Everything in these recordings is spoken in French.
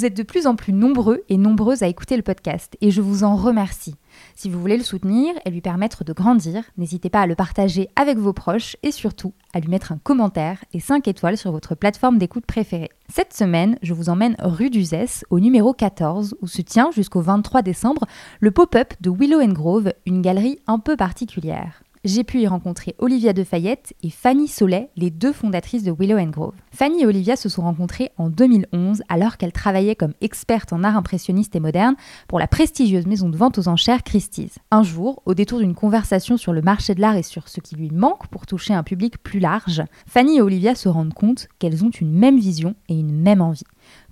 Vous êtes de plus en plus nombreux et nombreuses à écouter le podcast et je vous en remercie. Si vous voulez le soutenir et lui permettre de grandir, n'hésitez pas à le partager avec vos proches et surtout à lui mettre un commentaire et 5 étoiles sur votre plateforme d'écoute préférée. Cette semaine, je vous emmène rue d'Uzès au numéro 14 où se tient jusqu'au 23 décembre le pop-up de Willow Grove, une galerie un peu particulière j'ai pu y rencontrer Olivia de Fayette et Fanny Solet, les deux fondatrices de Willow Grove. Fanny et Olivia se sont rencontrées en 2011 alors qu'elles travaillaient comme expertes en art impressionniste et moderne pour la prestigieuse maison de vente aux enchères Christie's. Un jour, au détour d'une conversation sur le marché de l'art et sur ce qui lui manque pour toucher un public plus large, Fanny et Olivia se rendent compte qu'elles ont une même vision et une même envie.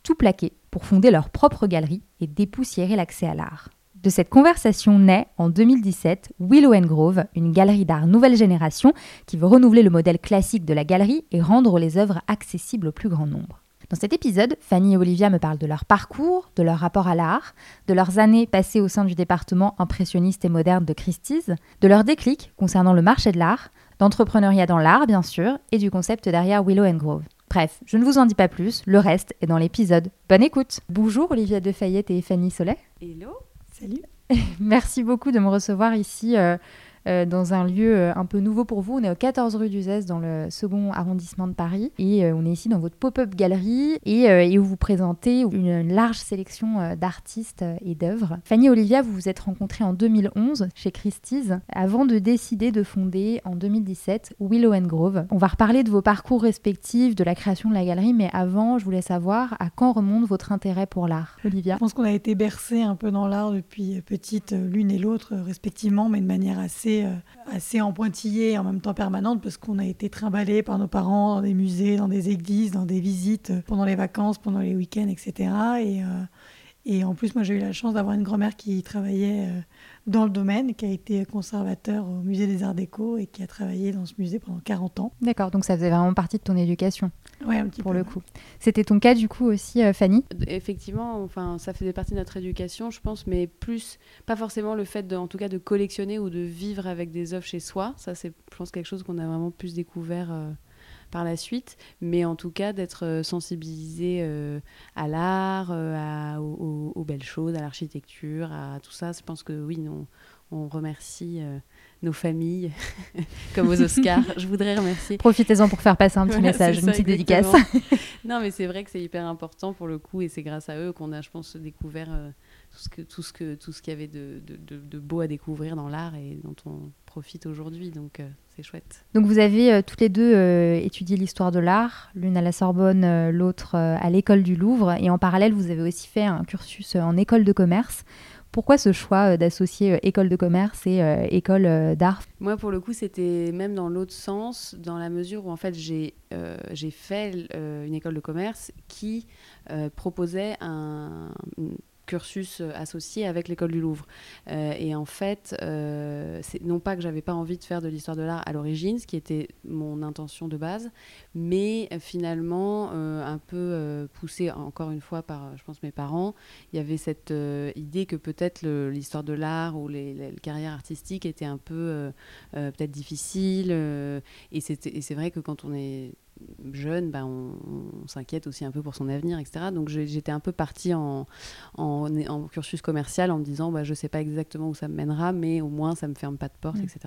Tout plaquer pour fonder leur propre galerie et dépoussiérer l'accès à l'art. De cette conversation naît en 2017 Willow Grove, une galerie d'art nouvelle génération qui veut renouveler le modèle classique de la galerie et rendre les œuvres accessibles au plus grand nombre. Dans cet épisode, Fanny et Olivia me parlent de leur parcours, de leur rapport à l'art, de leurs années passées au sein du département impressionniste et moderne de Christie's, de leur déclic concernant le marché de l'art, d'entrepreneuriat dans l'art bien sûr, et du concept derrière Willow Grove. Bref, je ne vous en dis pas plus, le reste est dans l'épisode. Bonne écoute Bonjour Olivia de Fayette et Fanny Solet. Hello Salut. Merci beaucoup de me recevoir ici euh, euh, dans un lieu euh, un peu nouveau pour vous. On est au 14 rue du Zès, dans le second arrondissement de Paris. Et euh, on est ici dans votre pop-up galerie et, où vous présentez une large sélection d'artistes et d'œuvres. Fanny et Olivia, vous vous êtes rencontrées en 2011 chez Christie's avant de décider de fonder en 2017 Willow Grove. On va reparler de vos parcours respectifs, de la création de la galerie, mais avant, je voulais savoir à quand remonte votre intérêt pour l'art, Olivia? Je pense qu'on a été bercés un peu dans l'art depuis petite, l'une et l'autre respectivement, mais de manière assez euh, assez, en pointillé et en même temps permanente parce qu'on a été trimballés par nos parents dans des musées, dans des églises, dans des visites euh, pendant les vacances, pendant les week-ends, etc. Et, euh, et en plus, moi, j'ai eu la chance d'avoir une grand-mère qui travaillait dans le domaine, qui a été conservateur au musée des Arts Déco et qui a travaillé dans ce musée pendant 40 ans. D'accord, donc ça faisait vraiment partie de ton éducation. Oui, un petit pour peu. le coup. C'était ton cas du coup aussi, euh, Fanny? Effectivement, enfin, ça faisait partie de notre éducation, je pense, mais plus, pas forcément le fait, de, en tout cas, de collectionner ou de vivre avec des œuvres chez soi. Ça, c'est, je pense, quelque chose qu'on a vraiment plus découvert. Euh, par la suite, mais en tout cas d'être euh, sensibilisé à l'art, aux, aux, belles choses, à l'architecture, à tout ça. Je pense que oui, on remercie nos familles, comme aux Oscars. je voudrais remercier. Profitez-en pour faire passer un petit message, une petite dédicace. non, mais c'est vrai que c'est hyper important pour le coup, et c'est grâce à eux qu'on a, je pense, découvert euh, tout ce que tout ce que tout ce qu'il y avait de, de, de, beau à découvrir dans l'art et dont on profite aujourd'hui. Donc euh, c'est chouette. Donc vous avez euh, toutes les deux étudié l'histoire de l'art, l'une à la Sorbonne, l'autre à l'école du Louvre, et en parallèle vous avez aussi fait un cursus en école de commerce. Pourquoi ce choix euh, d'associer euh, école de commerce et euh, école d'art? Moi, pour le coup, c'était même dans l'autre sens, dans la mesure où en fait j'ai j'ai fait une école de commerce qui proposait un, cursus euh, associé avec l'école du Louvre. Euh, et en fait, euh, c'est non pas que j'avais pas envie de faire de l'histoire de l'art à l'origine, ce qui était mon intention de base, mais finalement, un peu poussé encore une fois par, je pense, mes parents, il y avait cette idée que peut-être l'histoire de l'art ou les, les, carrières artistiques étaient un peu peut-être difficiles. et c'est vrai que quand on est jeune, bah, on, s'inquiète aussi un peu pour son avenir, etc. Donc j'étais un peu partie en, en, cursus commercial en me disant, bah, je ne sais pas exactement où ça me mènera, mais au moins ça me ferme pas de porte, mm. etc.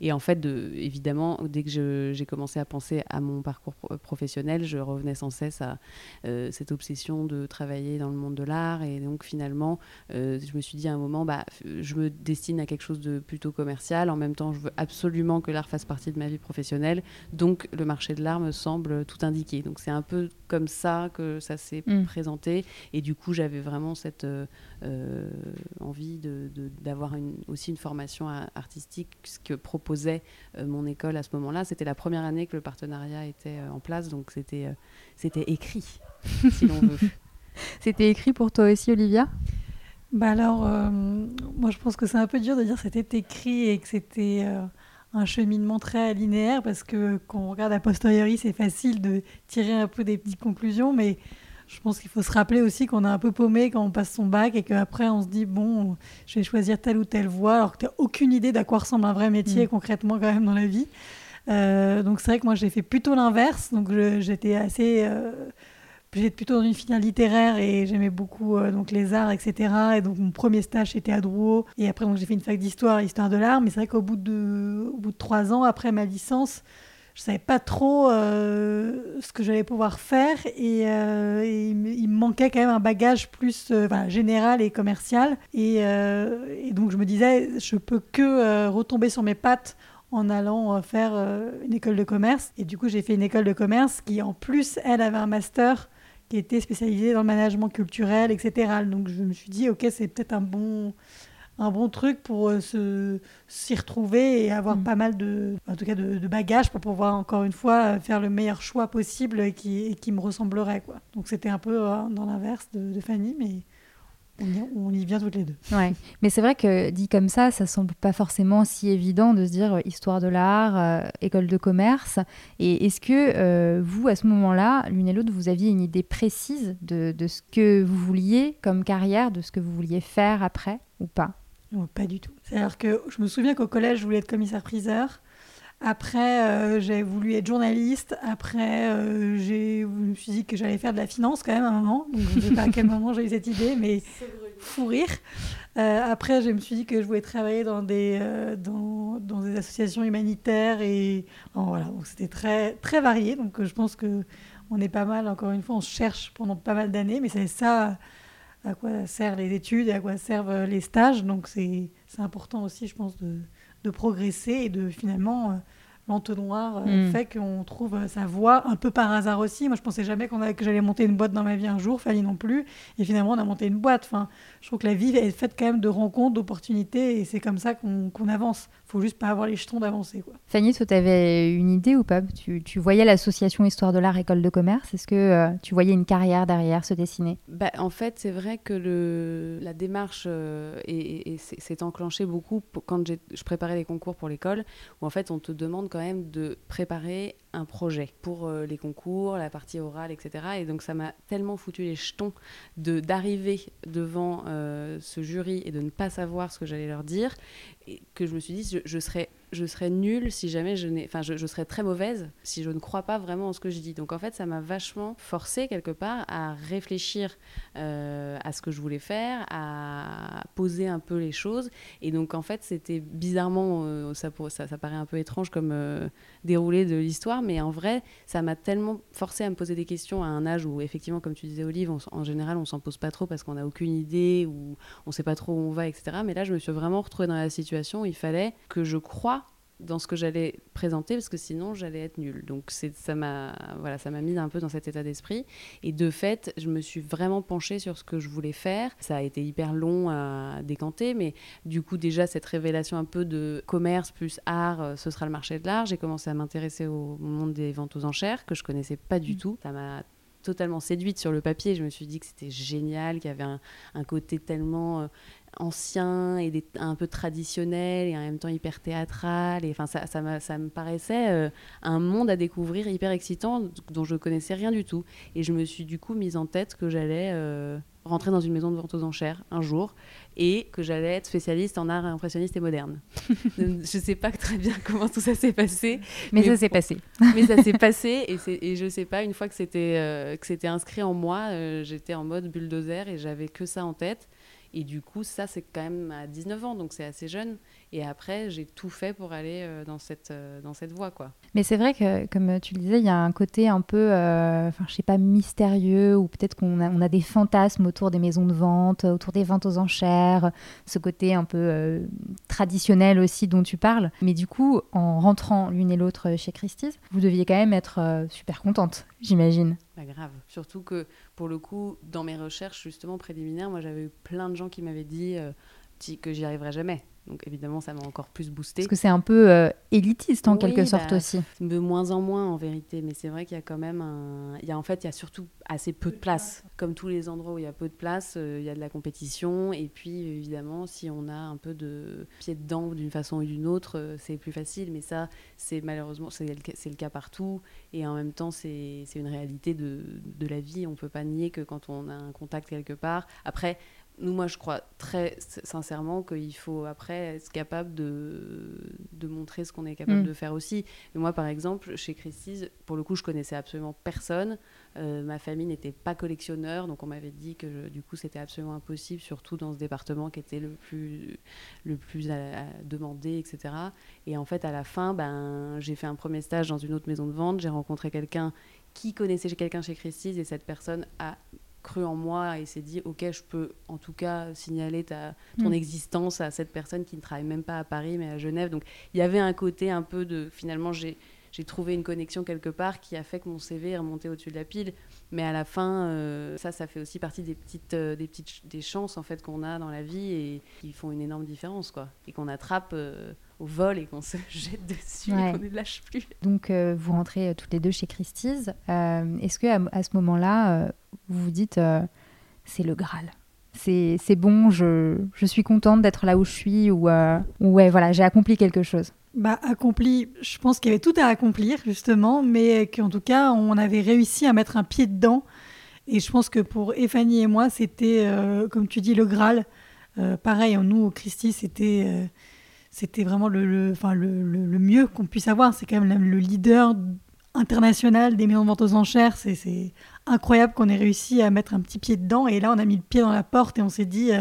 Et en fait, de, évidemment, dès que j'ai commencé à penser à mon parcours professionnel, je revenais sans cesse à euh, cette obsession de travailler dans le monde de l'art. Et donc finalement, euh, je me suis dit à un moment, bah, je me destine à quelque chose de plutôt commercial. En même temps, je veux absolument que l'art fasse partie de ma vie professionnelle. Donc le marché de l'art me semble tout indiqué. Donc c'est un peu comme ça que ça s'est Mm. présenté. Et du coup, j'avais vraiment cette euh, euh, envie de- de- d'avoir une- aussi une formation artistique, ce que proposait euh, mon école à ce moment-là. C'était la première année que le partenariat était euh, en place, donc c'était euh, c'était écrit, si l'on veut. C'était écrit pour toi aussi, Olivia? Bah alors, euh, moi je pense que c'est un peu dur de dire que c'était écrit et que c'était euh, un cheminement très linéaire parce que quand on regarde a posteriori, c'est facile de tirer un peu des petites conclusions, mais je pense qu'il faut se rappeler aussi qu'on est un peu paumé quand on passe son bac et qu'après on se dit bon, je vais choisir telle ou telle voie alors que tu n'as aucune idée d'à quoi ressemble un vrai métier Mm. concrètement quand même dans la vie. Euh, donc c'est vrai que moi j'ai fait plutôt l'inverse, donc j'étais assez euh, J'étais plutôt dans une filière littéraire et j'aimais beaucoup euh, donc les arts, etc. Et donc mon premier stage c'était à Drouot. Et après j'ai fait une fac d'histoire, histoire de l'art. Mais c'est vrai qu'au bout de, bout de trois ans après ma licence, je savais pas trop euh, ce que j'allais pouvoir faire et, euh, il, me, manquait quand même un bagage plus général et commercial. Et, et donc je me disais, je peux que retomber sur mes pattes en allant faire une école de commerce. Et du coup, j'ai fait une école de commerce qui, en plus, elle avait un master qui était spécialisé dans le management culturel, etc. Donc je me suis dit, ok, c'est peut-être un bon, un bon truc pour euh, se s'y retrouver et avoir Mm. pas mal de, en tout cas, de, de bagages pour pouvoir encore une fois faire le meilleur choix possible et qui, et qui me ressemblerait, quoi. Donc c'était un peu euh, dans l'inverse de, de Fanny, mais on y, on y vient toutes les deux. Ouais, mais c'est vrai que dit comme ça, ça semble pas forcément si évident de se dire euh, histoire de l'art, euh, école de commerce. Et est-ce que euh, vous, à ce moment-là, l'une et l'autre, vous aviez une idée précise de, de ce que vous vouliez comme carrière, de ce que vous vouliez faire après ou pas? Non, pas du tout. C'est-à-dire que je me souviens qu'au collège, je voulais être commissaire-priseur. Après, euh, j'ai voulu être journaliste. Après, euh, je me suis dit que j'allais faire de la finance quand même à un moment. Donc, je ne sais pas à quel moment j'ai eu cette idée, mais fou rire. Euh, après, je me suis dit que je voulais travailler dans des, euh, dans, dans des associations humanitaires. Et enfin, voilà, donc c'était très, très varié. Donc, je pense que on est pas mal, encore une fois, on cherche pendant pas mal d'années. Mais c'est ça à quoi servent les études et à quoi servent les stages. Donc, c'est important aussi, je pense, de de progresser et de finalement euh, l'entonnoir euh, Mm. fait qu'on trouve euh, sa voie un peu par hasard aussi. Moi, je pensais jamais qu'on a- que j'allais monter une boîte dans ma vie un jour, Fanny non plus. Et finalement, on a monté une boîte. Enfin, je trouve que la vie est faite quand même de rencontres, d'opportunités et c'est comme ça qu'on qu'on avance. Faut juste pas avoir les jetons d'avancer. quoi. Fanny, toi, tu avais une idée ou pas? Tu, tu voyais l'association Histoire de l'art, école de commerce Est-ce que euh, tu voyais une carrière derrière se dessiner? Bah, en fait, c'est vrai que le, la démarche euh, est- est- est- s'est enclenchée beaucoup pour- quand je préparais les concours pour l'école, où en fait, on te demande quand même de préparer un projet pour euh, les concours, la partie orale, etc. Et donc, ça m'a tellement foutu les jetons de d'arriver devant euh, ce jury et de ne pas savoir ce que j'allais leur dire, que je me suis dit, je, serais je serais nulle si jamais je n'ai. Enfin, je, serais très mauvaise si je ne crois pas vraiment en ce que je dis. Donc, en fait, ça m'a vachement forcé, quelque part, à réfléchir euh, à ce que je voulais faire, à poser un peu les choses. Et donc, en fait, c'était bizarrement. euh, ça, ça, ça paraît un peu étrange comme euh, déroulé de l'histoire, mais en vrai, ça m'a tellement forcé à me poser des questions à un âge où, effectivement, comme tu disais, Olive, en général, on s'en pose pas trop parce qu'on n'a aucune idée ou on sait pas trop où on va, etc. Mais là, je me suis vraiment retrouvée dans la situation où il fallait que je croie dans ce que j'allais présenter parce que sinon j'allais être nulle. Donc ça m'a voilà, ça m'a mis un peu dans cet état d'esprit et de fait, je me suis vraiment penchée sur ce que je voulais faire. Ça a été hyper long à décanter mais du coup déjà cette révélation un peu de commerce plus art, euh, ce sera le marché de l'art, j'ai commencé à m'intéresser au monde des ventes aux enchères que je connaissais pas du tout. Ça m'a totalement séduite sur le papier. Je me suis dit que c'était génial, qu'il y avait un, côté tellement euh, ancien et un peu traditionnel et en même temps hyper théâtral. Et ça, ça me paraissait euh, un monde à découvrir hyper excitant dont je connaissais rien du tout. Et je me suis du coup mise en tête que j'allais euh, rentrer dans une maison de vente aux enchères un jour et que j'allais être spécialiste en art impressionniste et moderne. je sais pas très bien comment tout ça s'est passé, Mais, Mais ça s'est passé. mais ça s'est passé et, je sais pas, une fois que c'était euh, que c'était inscrit en moi, euh, j'étais en mode bulldozer et j'avais que ça en tête. Et du coup, ça, c'est quand même à 19 ans, donc c'est assez jeune. Et après, j'ai tout fait pour aller euh, dans, cette, euh, dans cette voie, quoi. Mais c'est vrai que, comme tu le disais, il y a un côté un peu, euh, je sais pas, mystérieux, ou peut-être qu'on a, des fantasmes autour des maisons de vente, autour des ventes aux enchères, ce côté un peu traditionnel aussi dont tu parles. Mais du coup, en rentrant l'une et l'autre chez Christie's, vous deviez quand même être super contente, j'imagine. Grave. Surtout que, pour le coup, dans mes recherches, justement, préliminaires, moi, j'avais eu plein de gens qui m'avaient dit que j'y arriverais jamais. Donc évidemment, ça m'a encore plus boosté. Parce que c'est un peu euh, élitiste en quelque sorte bah, aussi. De moins en moins en vérité, mais c'est vrai qu'il y a quand même un... Il y a, en fait, il y a surtout assez peu de place. Comme tous les endroits où il y a peu de place, euh, il y a de la compétition. Et puis évidemment, si on a un peu de pied dedans d'une façon ou d'une autre, euh, c'est plus facile. Mais ça, c'est malheureusement, c'est le, le, cas partout. Et en même temps, c'est une réalité de, de la vie. On ne peut pas nier que quand on a un contact quelque part... Après, nous, moi, je crois très sincèrement qu'il faut après être capable de, de montrer ce qu'on est capable mm. de faire aussi. Mais moi, par exemple, chez Christie's, pour le coup, je connaissais absolument personne. Euh, ma famille n'était pas collectionneur, donc on m'avait dit que du coup, c'était absolument impossible, surtout dans ce département qui était le plus, le plus demandé, etc. Et en fait, à la fin, ben, j'ai fait un premier stage dans une autre maison de vente. J'ai rencontré quelqu'un qui connaissait quelqu'un chez Christie's et cette personne a cru en moi et s'est dit ok je peux en tout cas signaler ta, ton mm. existence à cette personne qui ne travaille même pas à Paris mais à Genève donc il y avait un côté un peu de finalement j'ai j'ai trouvé une connexion quelque part qui a fait que mon CV est remonté au-dessus de la pile. Mais à la fin, euh, ça, ça fait aussi partie des petites, euh, des petites des chances en fait qu'on a dans la vie et qui font une énorme différence, quoi. Et qu'on attrape euh, au vol et qu'on se jette dessus et qu'on ne lâche plus. Donc, vous rentrez toutes les deux chez Christie's. Est-ce que à, à ce moment-là, vous vous dites c'est le Graal c'est bon, je, je, suis contente d'être là où je suis, ou ouais, voilà, j'ai accompli quelque chose bah, accompli, je pense qu'il y avait tout à accomplir, justement, mais qu'en tout cas, on avait réussi à mettre un pied dedans. Et je pense que pour Effanie et moi, c'était, euh, comme tu dis, le Graal. Euh, pareil, nous, au Christie, c'était, euh, c'était vraiment le, mieux qu'on puisse avoir. C'est quand même le leader international des maisons de vente aux enchères. C'est incroyable qu'on ait réussi à mettre un petit pied dedans. Et là, on a mis le pied dans la porte et on s'est dit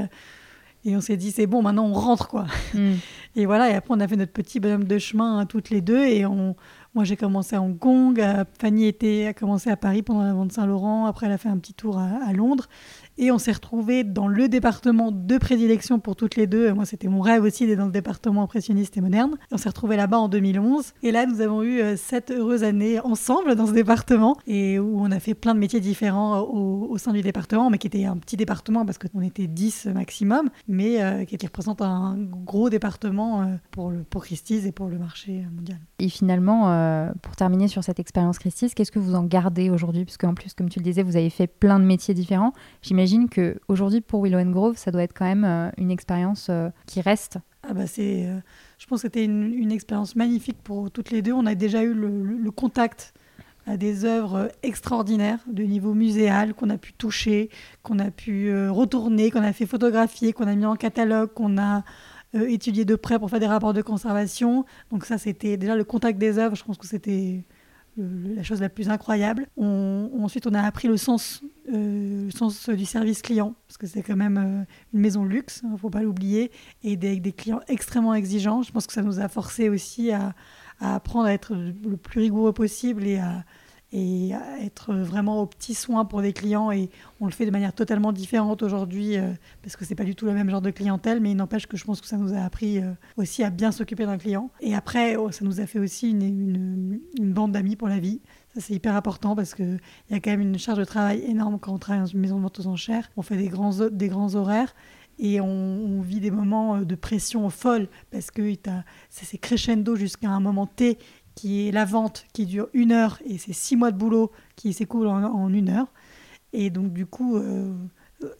et on s'est dit, c'est bon, maintenant on rentre, quoi. Hmm. Et voilà, et après on a fait notre petit bonhomme de chemin hein, toutes les deux. Et moi j'ai commencé à Hong Kong, Fanny était, a commencé à Paris pendant la vente Saint-Laurent, après elle a fait un petit tour à Londres. Et on s'est retrouvés dans le département de prédilection pour toutes les deux. Moi, c'était mon rêve aussi d'être dans le département impressionniste et moderne. on s'est retrouvés là-bas en 2011. Et là, nous avons eu euh, sept heureuses années ensemble dans ce département et où on a fait plein de métiers différents euh, au, sein du département, mais qui était un petit département parce qu'on était 10 maximum, mais euh, qui représente un gros département pour, le, pour Christie's et pour le marché mondial. Et finalement, pour terminer sur cette expérience Christie's, qu'est-ce que vous en gardez aujourd'hui? Parce qu'en plus, comme tu le disais, vous avez fait plein de métiers différents. J'imagine j'imagine qu'aujourd'hui, pour Willow Grove, ça doit être quand même euh, une expérience euh, qui reste. Ah bah c'est, euh, je pense que c'était une, expérience magnifique pour toutes les deux. On a déjà eu le, contact à des œuvres extraordinaires de niveau muséal qu'on a pu toucher, qu'on a pu retourner, qu'on a fait photographier, qu'on a mis en catalogue, qu'on a étudié de près pour faire des rapports de conservation. Donc ça, c'était déjà le contact des œuvres. Je pense que c'était la chose la plus incroyable. ensuite, on a appris le sens, euh, le sens du service client, parce que c'est quand même euh, une maison luxe, il hein, ne faut pas l'oublier, et des, des, clients extrêmement exigeants. Je pense que ça nous a forcé aussi à, à apprendre à être le plus rigoureux possible et à, et être vraiment aux petits soins pour des clients. Et on le fait de manière totalement différente aujourd'hui euh, parce que c'est pas du tout le même genre de clientèle, mais il n'empêche que je pense que ça nous a appris euh, aussi à bien s'occuper d'un client. Et après, oh, ça nous a fait aussi une, une, une bande d'amis pour la vie. Ça, c'est hyper important parce qu'il y a quand même une charge de travail énorme quand on travaille dans une maison de vente aux enchères. On fait des grands, des grands horaires et on, vit des moments euh, de pression folle parce que c'est crescendo jusqu'à un moment T qui est la vente qui dure une heure et c'est six mois de boulot qui s'écoulent en, une heure. Et donc du coup, euh,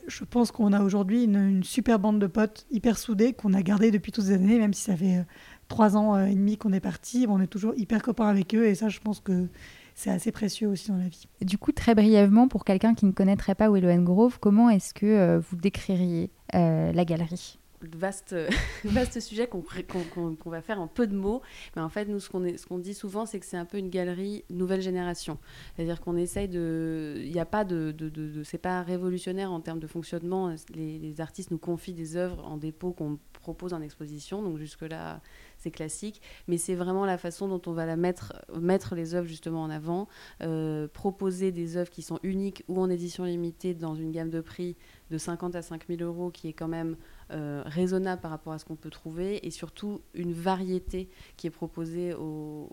je pense qu'on a aujourd'hui une, super bande de potes hyper soudés qu'on a gardé depuis toutes ces années, même si ça fait euh, trois ans euh, et demi qu'on est parti, on est toujours hyper copains avec eux et ça je pense que c'est assez précieux aussi dans la vie. Du coup, très brièvement, pour quelqu'un qui ne connaîtrait pas Willow Grove, comment est-ce que vous décririez la galerie? Vaste, vaste sujet qu'on va faire en peu de mots. Mais en fait, nous, ce qu'on qu'on dit souvent, c'est que c'est un peu une galerie nouvelle génération. C'est-à-dire qu'on essaye de. Il n'y a pas de. de, de, c'est pas révolutionnaire en termes de fonctionnement. Les, les, artistes nous confient des œuvres en dépôt qu'on propose en exposition. Donc, jusque-là, c'est classique, mais c'est vraiment la façon dont on va la mettre, mettre les œuvres justement en avant, euh, proposer des œuvres qui sont uniques ou en édition limitée dans une gamme de prix de 50 à 5000 euros qui est quand même euh, raisonnable par rapport à ce qu'on peut trouver et surtout une variété qui est proposée aux,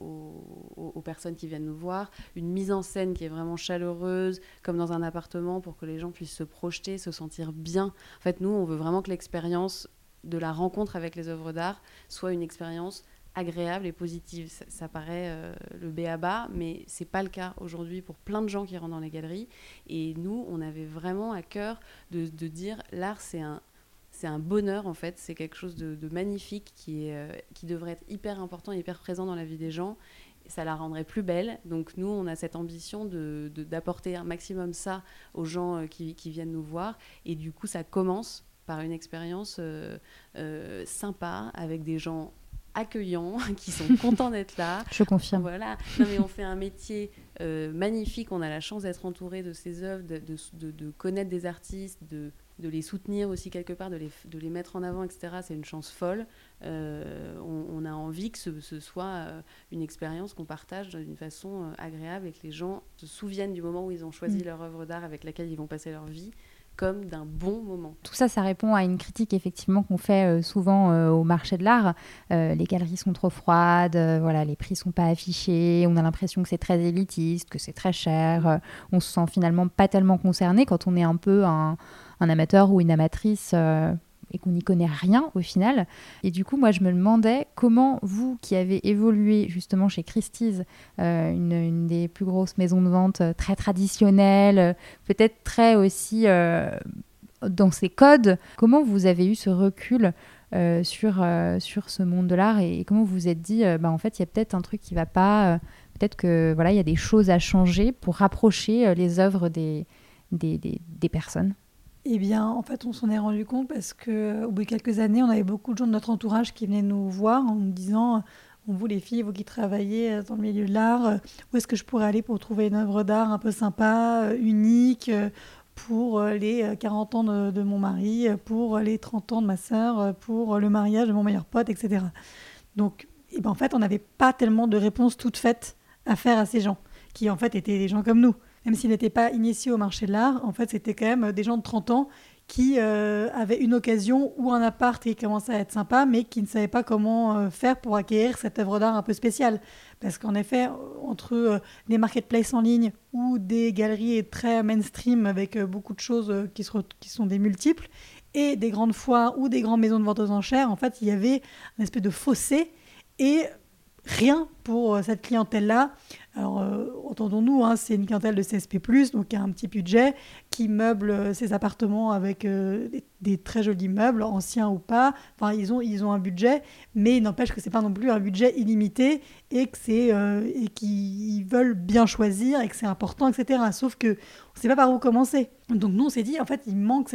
aux, personnes qui viennent nous voir, une mise en scène qui est vraiment chaleureuse comme dans un appartement pour que les gens puissent se projeter, se sentir bien. En fait, nous, on veut vraiment que l'expérience de la rencontre avec les œuvres d'art soit une expérience agréable et positive. Ça, paraît euh, le b à bas, mais c'est pas le cas aujourd'hui pour plein de gens qui rentrent dans les galeries. Et nous, on avait vraiment à cœur de, dire l'art, c'est un, c'est un bonheur en fait, c'est quelque chose de, magnifique qui, est, euh, qui devrait être hyper important et hyper présent dans la vie des gens. ça la rendrait plus belle. Donc nous, on a cette ambition de, d'apporter un maximum ça aux gens euh, qui, viennent nous voir. Et du coup, ça commence par une expérience euh, euh, sympa avec des gens accueillants qui sont contents d'être là. Je confirme. Voilà. Non, mais on fait un métier euh, magnifique. On a la chance d'être entouré de ces œuvres, de, de, de, connaître des artistes, de, de les soutenir aussi quelque part, de les, de les mettre en avant, etc. C'est une chance folle. on, a envie que ce, ce soit une expérience qu'on partage d'une façon agréable et que les gens se souviennent du moment où ils ont choisi mm. leur œuvre d'art avec laquelle ils vont passer leur vie comme d'un bon moment. Tout ça, ça répond à une critique effectivement qu'on fait euh, souvent euh, au marché de l'art. Euh, les galeries sont trop froides, voilà, les prix sont pas affichés, on a l'impression que c'est très élitiste, que c'est très cher. on se sent finalement pas tellement concerné quand on est un peu un, un amateur ou une amatrice et qu'on n'y connaît rien au final. Et du coup, moi, je me demandais comment vous, qui avez évolué justement chez Christie's, euh, une, des plus grosses maisons de vente euh, très traditionnelles, euh, peut-être très aussi dans ses codes, comment vous avez eu ce recul sur, sur ce monde de l'art et, comment vous vous êtes dit, bah, en fait, il y a peut-être un truc qui va pas, peut-être que voilà, il y a des choses à changer pour rapprocher les œuvres des, des, des personnes eh bien, en fait, on s'en est rendu compte parce qu'au bout de quelques années, on avait beaucoup de gens de notre entourage qui venaient nous voir en nous disant vous les filles, vous qui travaillez dans le milieu de l'art, où est-ce que je pourrais aller pour trouver une œuvre d'art un peu sympa, unique, pour les 40 ans de, mon mari, pour les 30 ans de ma sœur, pour le mariage de mon meilleur pote, etc. Donc, eh ben, en fait, on n'avait pas tellement de réponses toutes faites à faire à ces gens, qui en fait étaient des gens comme nous même s'ils n'étaient pas initiés au marché de l'art, en fait, c'était quand même des gens de 30 ans qui euh, avaient une occasion ou un appart qui commençait à être sympa, mais qui ne savaient pas comment euh, faire pour acquérir cette œuvre d'art un peu spéciale. Parce qu'en effet, entre euh, des marketplaces en ligne ou des galeries très mainstream avec beaucoup de choses qui, qui, sont des multiples, et des grandes foires ou des grandes maisons de vente aux enchères, en fait, il y avait un espèce de fossé et rien pour cette clientèle-là. Alors, euh, entendons-nous, hein, c'est une clientèle de CSP, donc qui a un petit budget, qui meuble euh, ses appartements avec euh, des, très jolis meubles, anciens ou pas. Enfin, ils ont, ils ont un budget, mais il n'empêche que ce n'est pas non plus un budget illimité et que c'est qu'ils veulent bien choisir et que c'est important, etc. Sauf que on ne sait pas par où commencer. Donc, nous, on s'est dit, en fait, il manque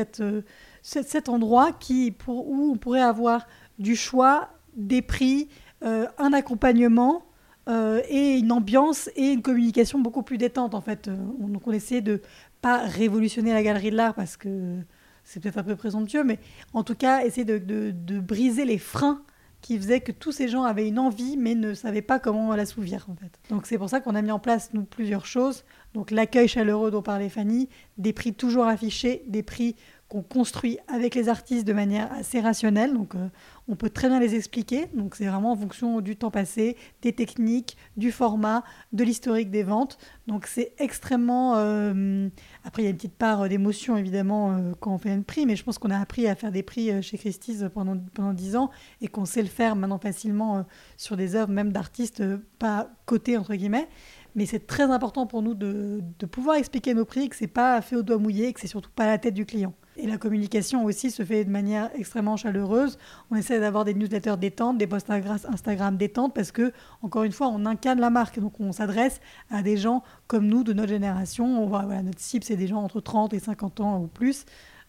cet endroit qui, pour, où on pourrait avoir du choix, des prix, un accompagnement euh, et une ambiance et une communication beaucoup plus détente en fait. Euh, donc on essayait de pas révolutionner la galerie de l'art parce que c'est peut-être un peu présomptueux, mais en tout cas essayer de, de, briser les freins qui faisaient que tous ces gens avaient une envie mais ne savaient pas comment l'assouvir en fait. Donc c'est pour ça qu'on a mis en place nous plusieurs choses. Donc l'accueil chaleureux dont parlait Fanny, des prix toujours affichés, des prix qu'on construit avec les artistes de manière assez rationnelle. Euh, on peut très bien les expliquer. Donc, c'est vraiment en fonction du temps passé, des techniques, du format, de l'historique des ventes. Donc, c'est extrêmement. Euh, après, il y a une petite part d'émotion, évidemment, euh, quand on fait un prix, mais je pense qu'on a appris à faire des prix chez Christie's pendant, pendant 10 ans et qu'on sait le faire maintenant facilement sur des œuvres, même d'artistes pas cotés, entre guillemets. Mais c'est très important pour nous de, de pouvoir expliquer nos prix, que c'est pas fait au doigt mouillé, que c'est surtout pas à la tête du client. Et la communication aussi se fait de manière extrêmement chaleureuse. On essaie d'avoir des newsletters détentes, des posts Instagram détentes, parce que, encore une fois, on incarne la marque. Donc, on s'adresse à des gens comme nous, de notre génération. On notre cible, c'est des gens entre 30 et 50 ans ou plus.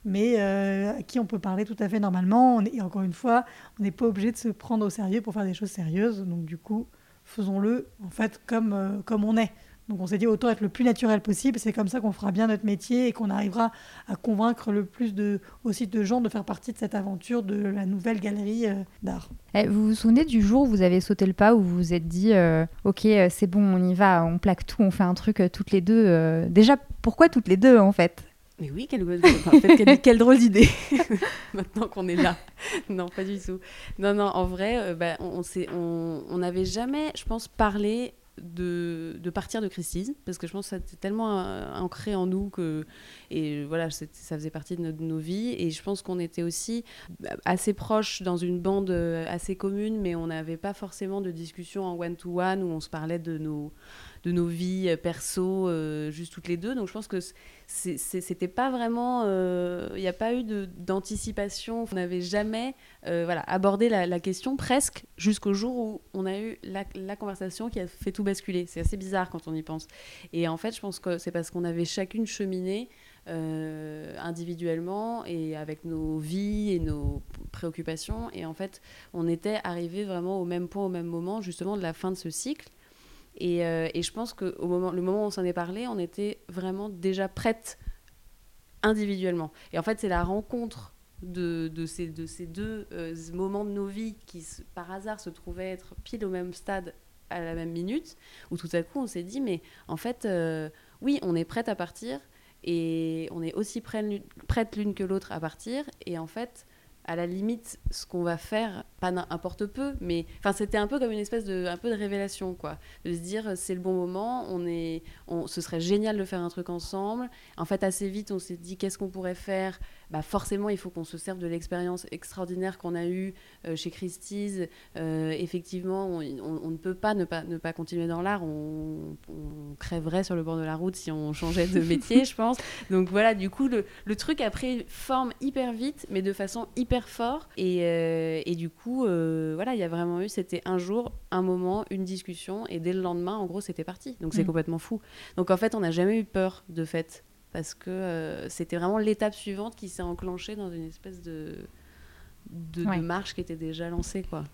mais à qui on peut parler tout à fait normalement. et encore une fois, on n'est pas obligé de se prendre au sérieux pour faire des choses sérieuses. Donc du coup, faisons-le en fait comme, comme on est. Donc on s'est dit autant être le plus naturel possible, c'est comme ça qu'on fera bien notre métier et qu'on arrivera à convaincre le plus de, aussi de gens de faire partie de cette aventure de la nouvelle galerie euh, d'art. Eh, vous vous souvenez du jour où vous avez sauté le pas, où vous vous êtes dit euh, ok euh, c'est bon on y va, on plaque tout, on fait un truc toutes les deux. déjà pourquoi toutes les deux en fait? Mais oui, quelle, en fait, quelle, drôle d'idée, maintenant qu'on est là. non, pas du tout. Non, non, en vrai, bah, on n'avait on, jamais, je pense, parlé de, de, partir de Christie's parce que je pense que c'était tellement euh, ancré en nous que et voilà ça faisait partie de, nos vies. Et je pense qu'on était aussi assez proches dans une bande euh, assez commune mais on n'avait pas forcément de discussion en one to one où on se parlait de nos de nos vies euh, perso juste toutes les deux donc je pense que c'était pas vraiment. Il euh, n'y a pas eu d'anticipation. On n'avait jamais euh, voilà, abordé la, question presque jusqu'au jour où on a eu la, conversation qui a fait tout basculer. C'est assez bizarre quand on y pense. Et en fait, je pense que c'est parce qu'on avait chacune cheminé euh, individuellement et avec nos vies et nos préoccupations. Et en fait, on était arrivé vraiment au même point, au même moment, justement, de la fin de ce cycle. Et, euh, et, je pense que au moment, le moment où on s'en est parlé, on était vraiment déjà prête individuellement. Et en fait, c'est la rencontre de, de, ces, de ces deux euh, moments de nos vies qui, par hasard, se trouvaient être pile au même stade à la même minute, où tout à coup, on s'est dit, mais en fait, euh, oui, on est prête à partir, et on est aussi prête l'une que l'autre à partir, et en fait, à la limite, ce qu'on va faire, pas n'importe peu, mais enfin, c'était un peu comme une espèce de, un peu de révélation, quoi. De se dire, c'est le bon moment, on est, on, ce serait génial de faire un truc ensemble. En fait, assez vite, on s'est dit, qu'est-ce qu'on pourrait faire bah forcément, il faut qu'on se serve de l'expérience extraordinaire qu'on a eue euh, chez Christie's. Euh, effectivement, on, ne peut pas ne, pas ne pas continuer dans l'art. On, crèverait sur le bord de la route si on changeait de métier, je pense. Donc voilà, du coup, le, le, truc a pris forme hyper vite, mais de façon hyper forte. Et, euh, et du coup, voilà, il y a vraiment eu, c'était un jour, un moment, une discussion, et dès le lendemain, en gros, c'était parti. Donc c'est mm. complètement fou. Donc en fait, on n'a jamais eu peur de fait parce que euh, c'était vraiment l'étape suivante qui s'est enclenchée dans une espèce de, de, marche qui était déjà lancée. Quoi.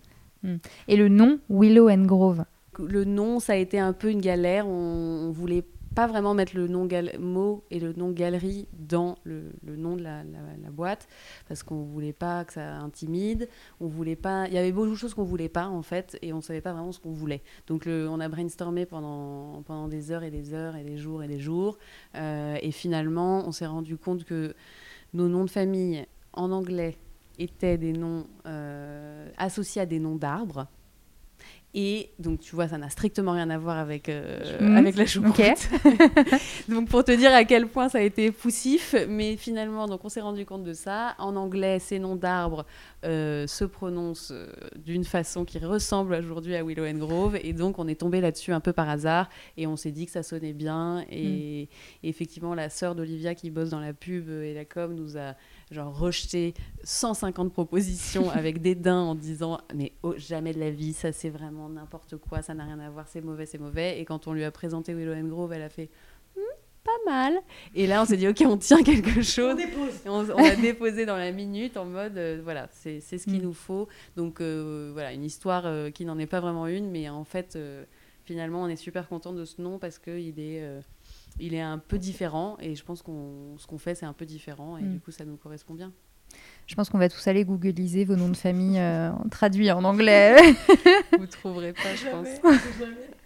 Hmm. Et le nom, Willow and Grove Le nom, ça a été un peu une galère. On, on voulait pas vraiment mettre le nom mot et le nom galerie dans le, nom de la, boîte parce qu'on voulait pas que ça intimide. On voulait pas. Il y avait beaucoup de choses qu'on voulait pas en fait et on savait pas vraiment ce qu'on voulait. Donc on a brainstormé pendant pendant des heures et des heures et des jours et des jours euh, et finalement on s'est rendu compte que nos noms de famille en anglais étaient des noms euh, associés à des noms d'arbres et donc, tu vois, ça n'a strictement rien à voir avec, euh, mmh. avec la choucroute. donc, pour te dire à quel point ça a été poussif, mais finalement, donc on s'est rendu compte de ça. En anglais, ces noms d'arbres euh, se prononcent euh, d'une façon qui ressemble aujourd'hui à Willow and Grove. Et donc, on est tombé là-dessus un peu par hasard et on s'est dit que ça sonnait bien. Et, et effectivement, la sœur d'Olivia qui bosse dans la pub et la com nous a genre rejeté 150 propositions avec dédain en disant mais oh, jamais de la vie, ça c'est vraiment n'importe quoi, ça n'a rien à voir, c'est mauvais, c'est mauvais. Et quand on lui a présenté Willow and Grove, elle a fait hmm, pas mal. Et là, on s'est dit, ok, on tient quelque chose. On, on, a déposé dans la minute en mode, euh, voilà, c'est ce qu'il mm. nous faut. Donc, euh, voilà, une histoire euh, qui n'en est pas vraiment une, mais en fait, finalement, on est super content de ce nom parce qu'il est il est un peu différent et je pense qu'on ce qu'on fait c'est un peu différent et mm. du coup ça nous correspond bien. Je pense qu'on va tous aller googliser vos noms de famille euh, traduits en anglais. Vous trouverez pas, je pense.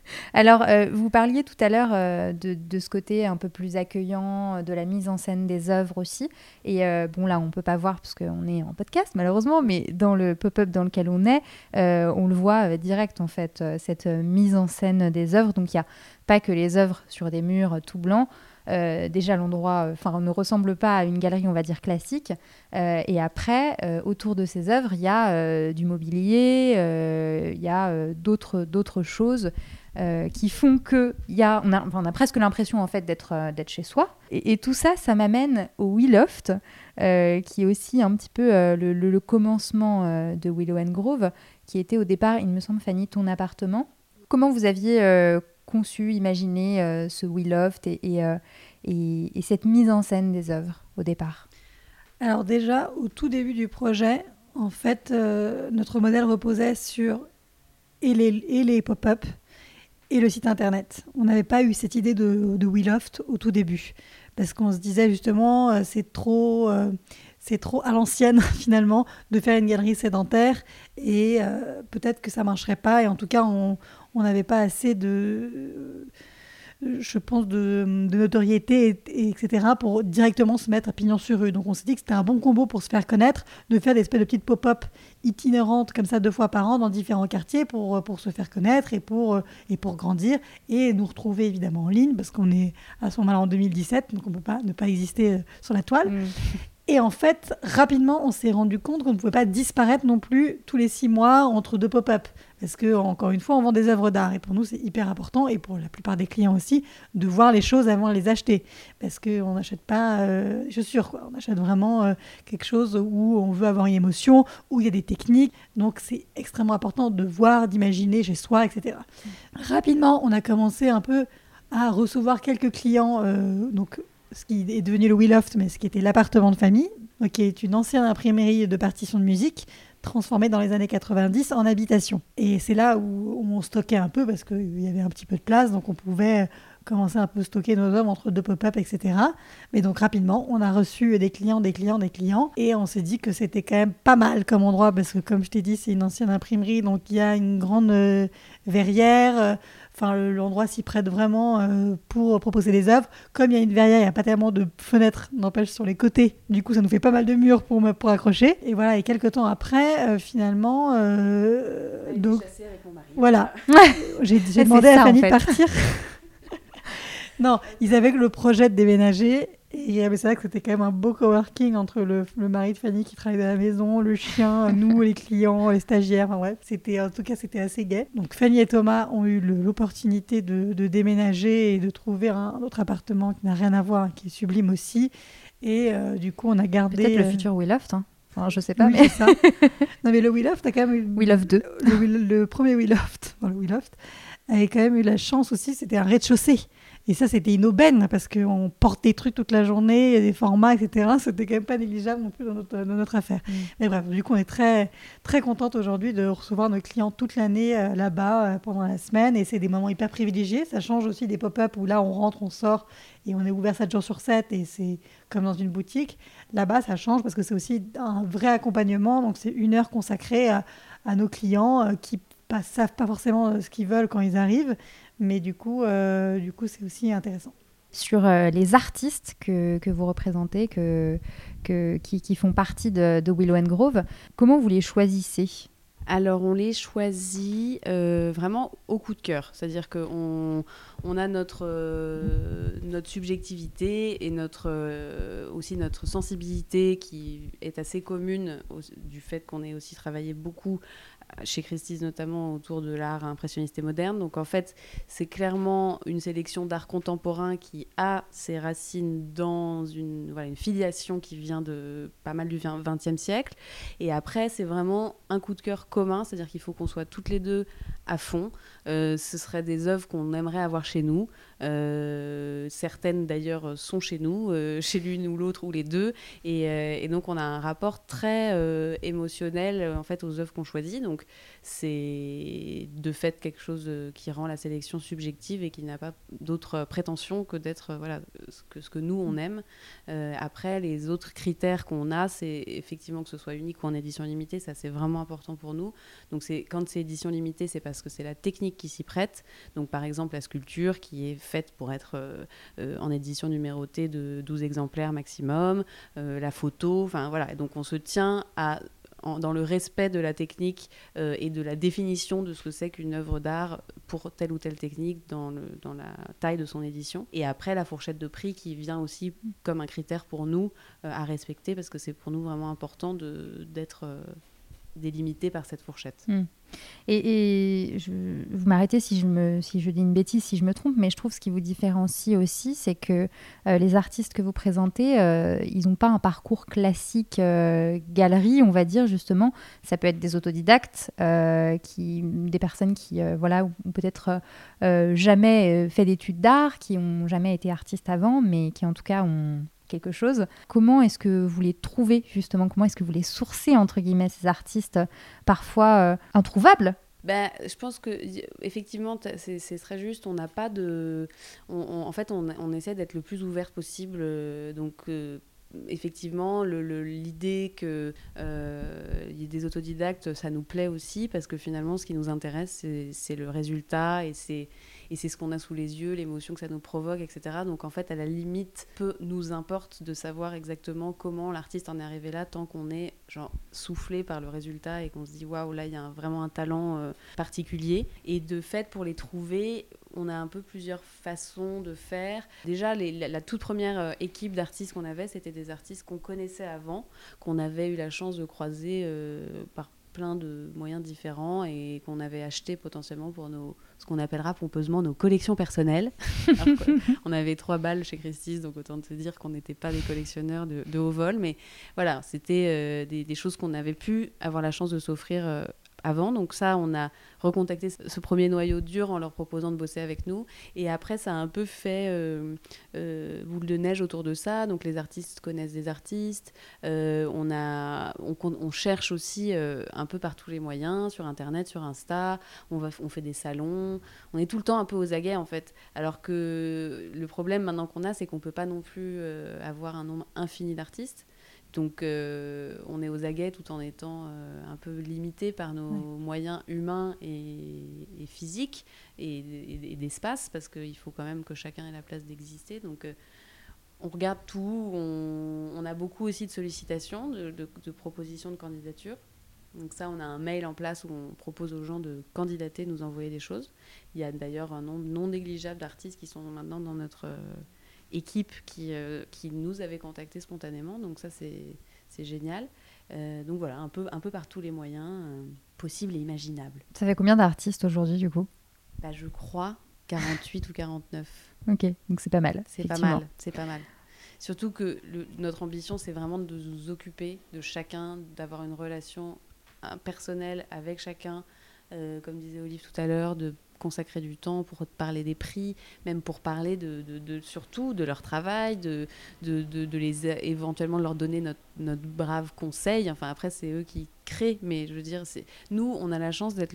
Alors, euh, vous parliez tout à l'heure euh, de, ce côté un peu plus accueillant, de la mise en scène des œuvres aussi. Et bon, là, on ne peut pas voir parce qu'on est en podcast, malheureusement, mais dans le pop-up dans lequel on est, on le voit direct, en fait, cette mise en scène des œuvres. Donc, il n'y a pas que les œuvres sur des murs tout blancs. Euh, déjà, l'endroit enfin, ne ressemble pas à une galerie, on va dire, classique. Euh, et après, euh, autour de ces œuvres, il y a du mobilier, il y a d'autres choses qui font que y a, on, a, presque l'impression en fait d'être, d'être chez soi. Et, tout ça, ça m'amène au Willoft, qui est aussi un petit peu le, commencement de Willow and Grove, qui était au départ, il me semble, Fanny, ton appartement. Comment vous aviez conçu, imaginé euh, ce We Loved et, euh, et, et, cette mise en scène des œuvres au départ? Alors déjà, au tout début du projet, en fait, euh, notre modèle reposait sur les, et les pop-up et le site internet. On n'avait pas eu cette idée de, de WeLoft au tout début, parce qu'on se disait justement, euh, c'est trop, euh, trop à l'ancienne finalement de faire une galerie sédentaire, et peut-être que ça marcherait pas, et en tout cas, on n'avait pas assez de je pense, de, notoriété, et, etc., pour directement se mettre à pignon sur rue. Donc on s'est dit que c'était un bon combo pour se faire connaître, de faire des espèces de petites pop-up itinérantes comme ça deux fois par an dans différents quartiers pour, pour se faire connaître et pour, et pour grandir et nous retrouver évidemment en ligne parce qu'on est à ce moment-là en 2017, donc on ne peut pas ne pas exister euh, sur la toile. Mm. Et en fait, rapidement, on s'est rendu compte qu'on ne pouvait pas disparaître non plus tous les six mois entre deux pop-up. Parce que, encore une fois, on vend des œuvres d'art. Et pour nous, c'est hyper important, et pour la plupart des clients aussi, de voir les choses avant de les acheter. Parce qu'on n'achète pas euh, chaussures, quoi. On achète vraiment euh, quelque chose où on veut avoir une émotion, où il y a des techniques. Donc, c'est extrêmement important de voir, d'imaginer chez soi, etc. Rapidement, on a commencé un peu à recevoir quelques clients. Euh, donc, ce qui est devenu le Willoft, mais ce qui était l'appartement de famille, qui est une ancienne imprimerie de partitions de musique transformée dans les années 90 en habitation. Et c'est là où on stockait un peu parce qu'il y avait un petit peu de place, donc on pouvait commencer un peu stocker nos hommes entre deux pop-up, etc. Mais donc rapidement, on a reçu des clients, des clients, des clients, et on s'est dit que c'était quand même pas mal comme endroit parce que comme je t'ai dit, c'est une ancienne imprimerie, donc il y a une grande euh, verrière. Euh, Enfin, l'endroit s'y prête vraiment euh, pour proposer des œuvres. Comme il y a une verrière, il n'y a pas tellement de fenêtres, n'empêche, sur les côtés. Du coup, ça nous fait pas mal de murs pour, pour accrocher. Et voilà, et quelques temps après, euh, finalement... Euh, donc, avec mon mari. Voilà. J'ai demandé à Fanny de partir. non, ils avaient le projet de déménager et c'est vrai que c'était quand même un beau coworking entre le, le, mari de Fanny qui travaille dans la maison, le chien, nous, les clients, les stagiaires. Enfin bref, c'était, en tout cas, c'était assez gai. Donc Fanny et Thomas ont eu l'opportunité de, de, déménager et de trouver un, autre appartement qui n'a rien à voir, qui est sublime aussi. Et euh, du coup, on a gardé. Peut-être le euh, futur We Loft. Hein. Enfin, je sais pas, mais ça. non, mais le We Loft a quand même eu. We Loft 2. Le, le, premier We Loft, le We Loft, avait quand même eu la chance aussi, c'était un rez-de-chaussée. Et ça, c'était une aubaine parce qu'on porte des trucs toute la journée, des formats, etc. C'était quand même pas négligeable non plus dans notre, dans notre affaire. Mm. Mais bref, du coup, on est très, très contente aujourd'hui de recevoir nos clients toute l'année euh, là-bas euh, pendant la semaine. Et c'est des moments hyper privilégiés. Ça change aussi des pop-up où là, on rentre, on sort et on est ouvert 7 jours sur 7 et c'est comme dans une boutique. Là-bas, ça change parce que c'est aussi un vrai accompagnement. Donc, c'est une heure consacrée à, à nos clients euh, qui ne savent pas forcément ce qu'ils veulent quand ils arrivent, mais du coup, euh, du coup, c'est aussi intéressant. Sur euh, les artistes que, que, vous représentez, que, que, qui, qui font partie de, de Willow and Grove, comment vous les choisissez? Alors on les choisit euh, vraiment au coup de cœur, c'est-à-dire qu'on on a notre, notre subjectivité et notre, aussi notre sensibilité qui est assez commune du fait qu'on ait aussi travaillé beaucoup chez Christie's notamment autour de l'art impressionniste et moderne. Donc en fait, c'est clairement une sélection d'art contemporain qui a ses racines dans une, une filiation qui vient de pas mal du XXe siècle. Et après, c'est vraiment un coup de cœur commun, c'est-à-dire qu'il faut qu'on soit toutes les deux à fond. Euh, ce seraient des œuvres qu'on aimerait avoir chez nous. Euh, certaines d'ailleurs sont chez nous, euh, chez l'une ou l'autre ou les deux. Et, donc on a un rapport très émotionnel en fait aux œuvres qu'on choisit. Donc c'est de fait quelque chose qui rend la sélection subjective et qui n'a pas d'autre prétention que d'être voilà ce que, nous on aime. après les autres critères qu'on a, c'est effectivement que ce soit unique ou en édition limitée. Ça c'est vraiment important pour nous. Donc quand c'est édition limitée, c'est parce que c'est la technique qui s'y prête. Donc par exemple la sculpture qui est faite pour être euh, euh, en édition numérotée de 12 exemplaires maximum, euh, la photo, enfin voilà. donc on se tient dans le respect de la technique et de la définition de ce que c'est qu'une œuvre d'art pour telle ou telle technique dans la taille de son édition. Et après, la fourchette de prix qui vient aussi comme un critère pour nous à respecter parce que c'est pour nous vraiment important d'être délimité par cette fourchette. Hmm. Et, vous m'arrêtez si je, si je dis une bêtise, si je me trompe, mais je trouve ce qui vous différencie aussi, c'est que euh, les artistes que vous présentez, euh, ils n'ont pas un parcours classique euh, galerie, on va dire justement. Ça peut être des autodidactes, qui, des personnes qui voilà, ont peut-être jamais fait d'études d'art, qui n'ont jamais été artistes avant, mais qui en tout cas ont quelque chose. Comment est-ce que vous les trouvez justement? Comment est-ce que vous les sourcez entre guillemets ces artistes parfois introuvables? Ben, je pense que effectivement c'est très juste. On n'a pas de, en fait, on, essaie d'être le plus ouvert possible. donc effectivement, l'idée qu'il euh, y ait des autodidactes, ça nous plaît aussi parce que finalement, ce qui nous intéresse, c'est le résultat et c'est ce qu'on a sous les yeux, l'émotion que ça nous provoque, etc. Donc en fait, à la limite, peu nous importe de savoir exactement comment l'artiste en est arrivé là, tant qu'on est genre soufflé par le résultat et qu'on se dit waouh, là il y a vraiment un talent euh, particulier. Et de fait, pour les trouver, on a un peu plusieurs façons de faire. Déjà, la, toute première euh, équipe d'artistes qu'on avait, c'était des artistes qu'on connaissait avant, qu'on avait eu la chance de croiser euh, par plein de moyens différents et qu'on avait acheté potentiellement pour nos, ce qu'on appellera pompeusement nos collections personnelles. on avait trois balles chez Christie's, donc autant te dire qu'on n'était pas des collectionneurs de, haut vol, mais voilà, c'était euh, des, choses qu'on avait pu avoir la chance de s'offrir euh, avant. Donc ça, on a recontacté ce premier noyau dur en leur proposant de bosser avec nous. Et après, ça a un peu fait euh, euh, boule de neige autour de ça. Donc les artistes connaissent des artistes. Euh, on, a, on, cherche aussi un peu par tous les moyens, sur Internet, sur Insta. On, on fait des salons. On est tout le temps un peu aux aguets, en fait. Alors que le problème maintenant qu'on a, c'est qu'on ne peut pas non plus avoir un nombre infini d'artistes. Donc euh, on est aux aguets tout en étant euh, un peu limité par nos moyens humains et, physiques et, d'espace parce qu'il faut quand même que chacun ait la place d'exister. Donc euh, on regarde tout, on, a beaucoup aussi de sollicitations, de, propositions de candidature. Donc ça, on a un mail en place où on propose aux gens de candidater, nous envoyer des choses. Il y a d'ailleurs un nombre non négligeable d'artistes qui sont maintenant dans notre équipe qui, euh, qui nous avait contactés spontanément. Donc ça, c'est génial. Euh, donc voilà, un peu, un peu par tous les moyens euh, possibles et imaginables. Ça fait combien d'artistes aujourd'hui du coup? Bah, Je crois 48 ou 49. Ok, donc c'est pas mal. C'est pas mal, c'est pas mal. Surtout que notre ambition, c'est vraiment de nous occuper de chacun, d'avoir une relation personnelle avec chacun, comme disait Olive tout à l'heure, de consacrer du temps pour parler des prix, même pour parler de, surtout de leur travail, de, les éventuellement leur donner notre, notre brave conseil. Enfin, après, c'est eux qui créent, mais je veux dire, c'est nous, on a la chance d'être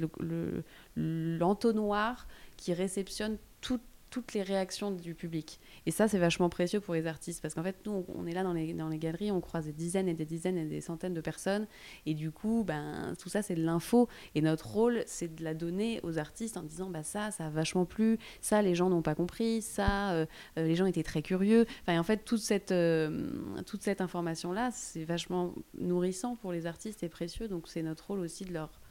l'entonnoir le, qui réceptionne toutes toutes les réactions du public. Et ça, c'est vachement précieux pour les artistes, parce qu'en fait, nous, on est là dans les, dans les galeries, on croise des dizaines et des dizaines et des centaines de personnes, et du coup, ben, tout ça, c'est de l'info, et notre rôle, c'est de la donner aux artistes en disant, bah ça, ça a vachement plu, ça, les gens n'ont pas compris, ça, euh, euh, les gens étaient très curieux. Enfin, en fait, toute cette, euh, toute cette information-là, c'est vachement nourrissant pour les artistes et précieux, donc c'est notre rôle aussi de leur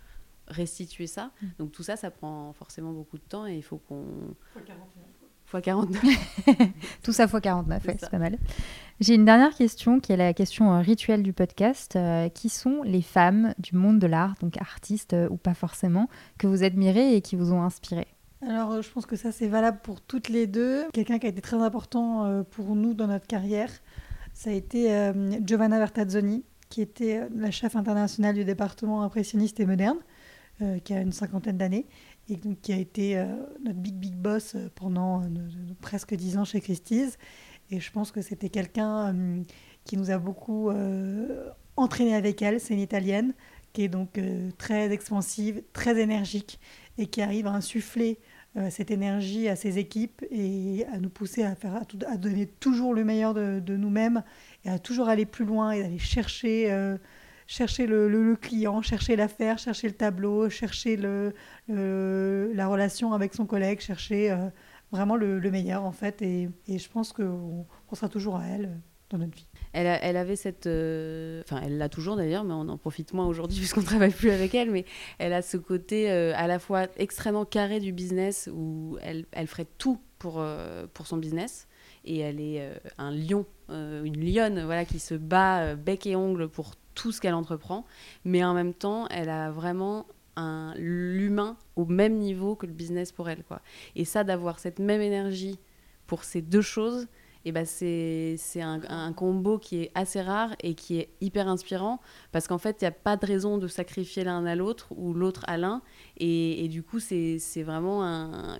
restituer ça. Mm. Donc tout ça, ça prend forcément beaucoup de temps et il faut qu'on... Fois 49. 49. tout ça fois 49, c'est pas mal. J'ai une dernière question qui est la question euh, rituelle du podcast. Euh, qui sont les femmes du monde de l'art, donc artistes euh, ou pas forcément, que vous admirez et qui vous ont inspiré? Alors, je pense que ça, c'est valable pour toutes les deux. Quelqu'un qui a été très important pour nous dans notre carrière, ça a été Giovanna Vertazzoni, qui était la chef internationale du département impressionniste et moderne. Euh, qui a une cinquantaine d'années et qui a été euh, notre big big boss euh, pendant presque dix ans chez Christie's. Et je pense que c'était quelqu'un qui nous a beaucoup entraîné avec elle. C'est une italienne qui est donc très expansive, très énergique et qui arrive à insuffler cette énergie à ses équipes et à nous pousser à, faire, à, donner toujours le meilleur de, de nous-mêmes et à toujours aller plus loin et d'aller chercher chercher le, client, chercher l'affaire, chercher le tableau, chercher le, la relation avec son collègue, chercher euh, vraiment le, meilleur en fait. Et, je pense qu'on pensera toujours à elle euh, dans notre vie. Elle, elle avait cette... Euh, enfin, elle l'a toujours d'ailleurs, mais on en profite moins aujourd'hui puisqu'on ne travaille plus avec elle. Mais elle a ce côté à la fois extrêmement carré du business où elle, elle ferait tout pour, pour son business et elle est un lion, une lionne, voilà, qui se bat bec et ongle pour tout ce qu'elle entreprend, mais en même temps, elle a vraiment l'humain au même niveau que le business pour elle. Quoi. Et ça, d'avoir cette même énergie pour ces deux choses, et ben c'est un, combo qui est assez rare et qui est hyper inspirant parce qu'en fait, il n'y a pas de raison de sacrifier l'un à l'autre ou l'autre à l'un. Et, du coup, c'est vraiment un,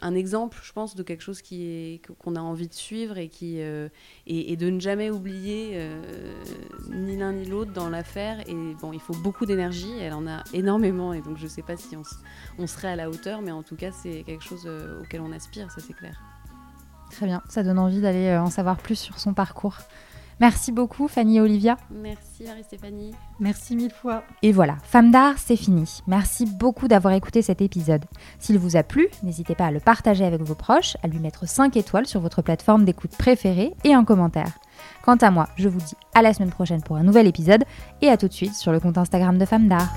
un, exemple, je pense, de quelque chose qu'on a envie de suivre et, qui, euh, et, de ne jamais oublier euh, ni l'un ni l'autre dans l'affaire. Et bon, il faut beaucoup d'énergie, elle en a énormément. Et donc, je ne sais pas si on, on, serait à la hauteur, mais en tout cas, c'est quelque chose euh, auquel on aspire, ça c'est clair. Très bien, ça donne envie d'aller euh, en savoir plus sur son parcours. Merci beaucoup Fanny et Olivia. Merci Marie-Stéphanie. Merci mille fois. Et voilà, Femme d'art, c'est fini. Merci beaucoup d'avoir écouté cet épisode. S'il vous a plu, n'hésitez pas à le partager avec vos proches, à lui mettre 5 étoiles sur votre plateforme d'écoute préférée et un commentaire. Quant à moi, je vous dis à la semaine prochaine pour un nouvel épisode et à tout de suite sur le compte Instagram de Femme d'art.